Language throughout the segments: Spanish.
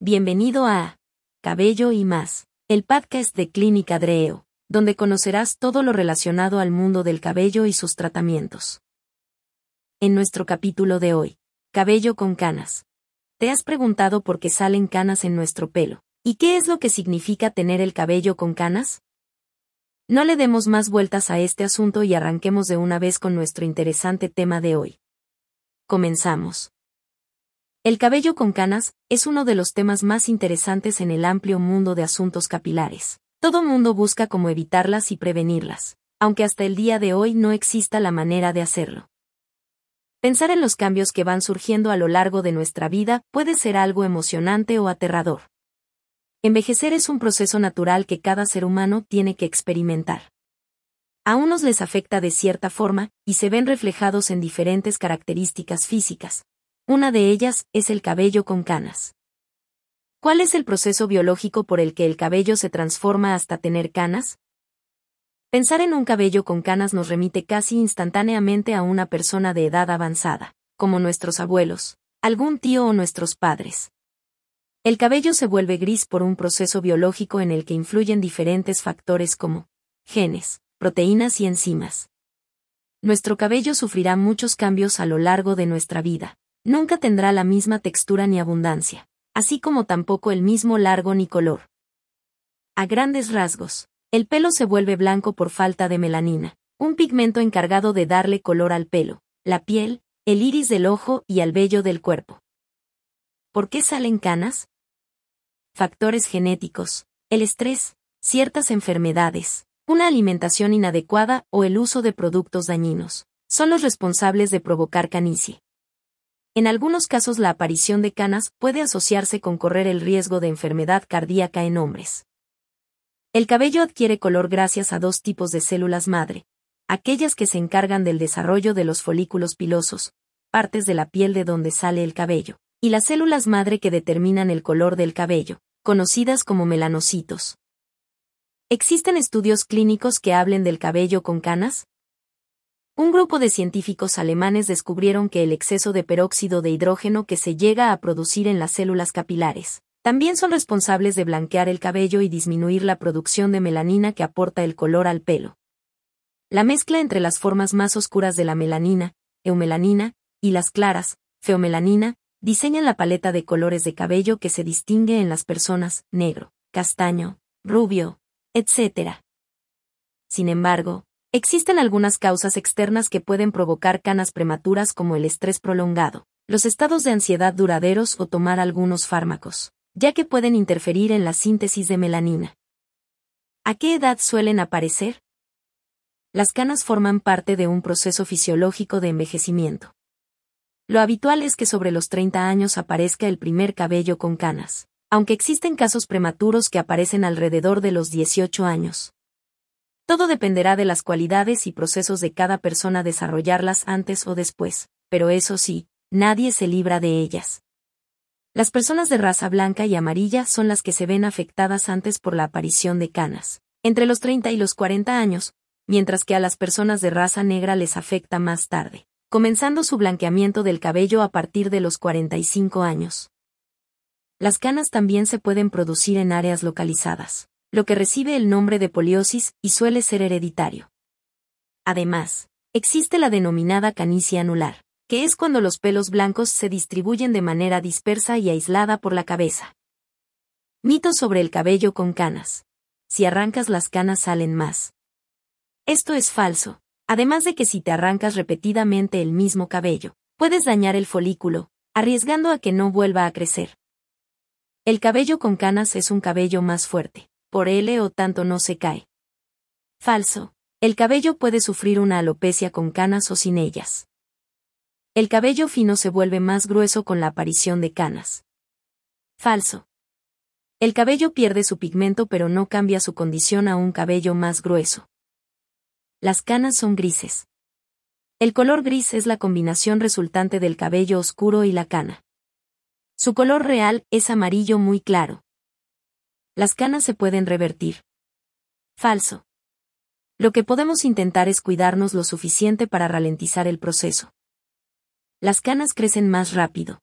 Bienvenido a Cabello y más, el podcast de Clínica Dreo, donde conocerás todo lo relacionado al mundo del cabello y sus tratamientos. En nuestro capítulo de hoy, cabello con canas. ¿Te has preguntado por qué salen canas en nuestro pelo? ¿Y qué es lo que significa tener el cabello con canas? No le demos más vueltas a este asunto y arranquemos de una vez con nuestro interesante tema de hoy. Comenzamos. El cabello con canas es uno de los temas más interesantes en el amplio mundo de asuntos capilares. Todo mundo busca cómo evitarlas y prevenirlas, aunque hasta el día de hoy no exista la manera de hacerlo. Pensar en los cambios que van surgiendo a lo largo de nuestra vida puede ser algo emocionante o aterrador. Envejecer es un proceso natural que cada ser humano tiene que experimentar. A unos les afecta de cierta forma, y se ven reflejados en diferentes características físicas, una de ellas es el cabello con canas. ¿Cuál es el proceso biológico por el que el cabello se transforma hasta tener canas? Pensar en un cabello con canas nos remite casi instantáneamente a una persona de edad avanzada, como nuestros abuelos, algún tío o nuestros padres. El cabello se vuelve gris por un proceso biológico en el que influyen diferentes factores como genes, proteínas y enzimas. Nuestro cabello sufrirá muchos cambios a lo largo de nuestra vida, nunca tendrá la misma textura ni abundancia, así como tampoco el mismo largo ni color. A grandes rasgos, el pelo se vuelve blanco por falta de melanina, un pigmento encargado de darle color al pelo, la piel, el iris del ojo y al vello del cuerpo. ¿Por qué salen canas? Factores genéticos, el estrés, ciertas enfermedades, una alimentación inadecuada o el uso de productos dañinos, son los responsables de provocar canicie. En algunos casos la aparición de canas puede asociarse con correr el riesgo de enfermedad cardíaca en hombres. El cabello adquiere color gracias a dos tipos de células madre, aquellas que se encargan del desarrollo de los folículos pilosos, partes de la piel de donde sale el cabello, y las células madre que determinan el color del cabello, conocidas como melanocitos. ¿Existen estudios clínicos que hablen del cabello con canas? Un grupo de científicos alemanes descubrieron que el exceso de peróxido de hidrógeno que se llega a producir en las células capilares también son responsables de blanquear el cabello y disminuir la producción de melanina que aporta el color al pelo. La mezcla entre las formas más oscuras de la melanina, eumelanina, y las claras, feomelanina, diseñan la paleta de colores de cabello que se distingue en las personas, negro, castaño, rubio, etc. Sin embargo, Existen algunas causas externas que pueden provocar canas prematuras como el estrés prolongado, los estados de ansiedad duraderos o tomar algunos fármacos, ya que pueden interferir en la síntesis de melanina. ¿A qué edad suelen aparecer? Las canas forman parte de un proceso fisiológico de envejecimiento. Lo habitual es que sobre los 30 años aparezca el primer cabello con canas, aunque existen casos prematuros que aparecen alrededor de los 18 años. Todo dependerá de las cualidades y procesos de cada persona desarrollarlas antes o después, pero eso sí, nadie se libra de ellas. Las personas de raza blanca y amarilla son las que se ven afectadas antes por la aparición de canas, entre los 30 y los 40 años, mientras que a las personas de raza negra les afecta más tarde, comenzando su blanqueamiento del cabello a partir de los 45 años. Las canas también se pueden producir en áreas localizadas lo que recibe el nombre de poliosis y suele ser hereditario. Además, existe la denominada canicia anular, que es cuando los pelos blancos se distribuyen de manera dispersa y aislada por la cabeza. Mito sobre el cabello con canas. Si arrancas las canas salen más. Esto es falso, además de que si te arrancas repetidamente el mismo cabello, puedes dañar el folículo, arriesgando a que no vuelva a crecer. El cabello con canas es un cabello más fuerte por L o tanto no se cae. Falso. El cabello puede sufrir una alopecia con canas o sin ellas. El cabello fino se vuelve más grueso con la aparición de canas. Falso. El cabello pierde su pigmento pero no cambia su condición a un cabello más grueso. Las canas son grises. El color gris es la combinación resultante del cabello oscuro y la cana. Su color real es amarillo muy claro. Las canas se pueden revertir. Falso. Lo que podemos intentar es cuidarnos lo suficiente para ralentizar el proceso. Las canas crecen más rápido.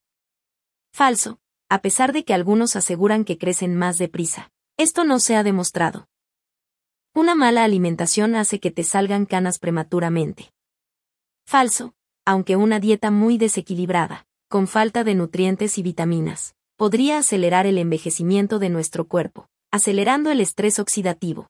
Falso. a pesar de que algunos aseguran que crecen más deprisa. Esto no se ha demostrado. Una mala alimentación hace que te salgan canas prematuramente. Falso, aunque una dieta muy desequilibrada, con falta de nutrientes y vitaminas, podría acelerar el envejecimiento de nuestro cuerpo, acelerando el estrés oxidativo.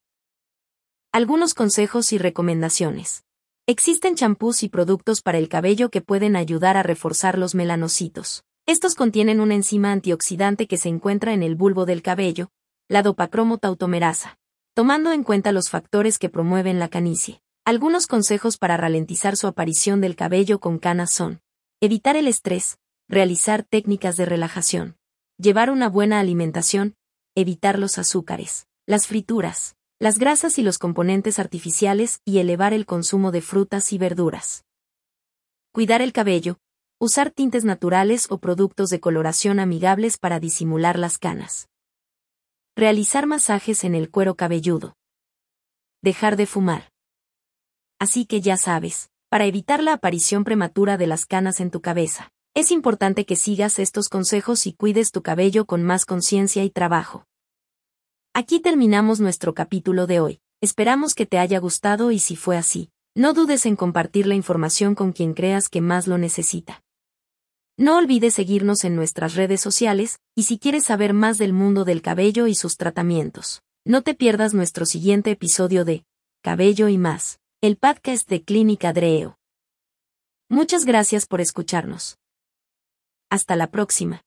Algunos consejos y recomendaciones. Existen champús y productos para el cabello que pueden ayudar a reforzar los melanocitos. Estos contienen una enzima antioxidante que se encuentra en el bulbo del cabello, la dopacromotautomerasa. Tomando en cuenta los factores que promueven la canicie, algunos consejos para ralentizar su aparición del cabello con canas son evitar el estrés, realizar técnicas de relajación, llevar una buena alimentación, evitar los azúcares, las frituras, las grasas y los componentes artificiales y elevar el consumo de frutas y verduras. Cuidar el cabello, usar tintes naturales o productos de coloración amigables para disimular las canas. Realizar masajes en el cuero cabelludo. Dejar de fumar. Así que ya sabes, para evitar la aparición prematura de las canas en tu cabeza, es importante que sigas estos consejos y cuides tu cabello con más conciencia y trabajo. Aquí terminamos nuestro capítulo de hoy. Esperamos que te haya gustado y si fue así, no dudes en compartir la información con quien creas que más lo necesita. No olvides seguirnos en nuestras redes sociales, y si quieres saber más del mundo del cabello y sus tratamientos, no te pierdas nuestro siguiente episodio de Cabello y más, el podcast de Clínica Dreo. Muchas gracias por escucharnos. Hasta la próxima.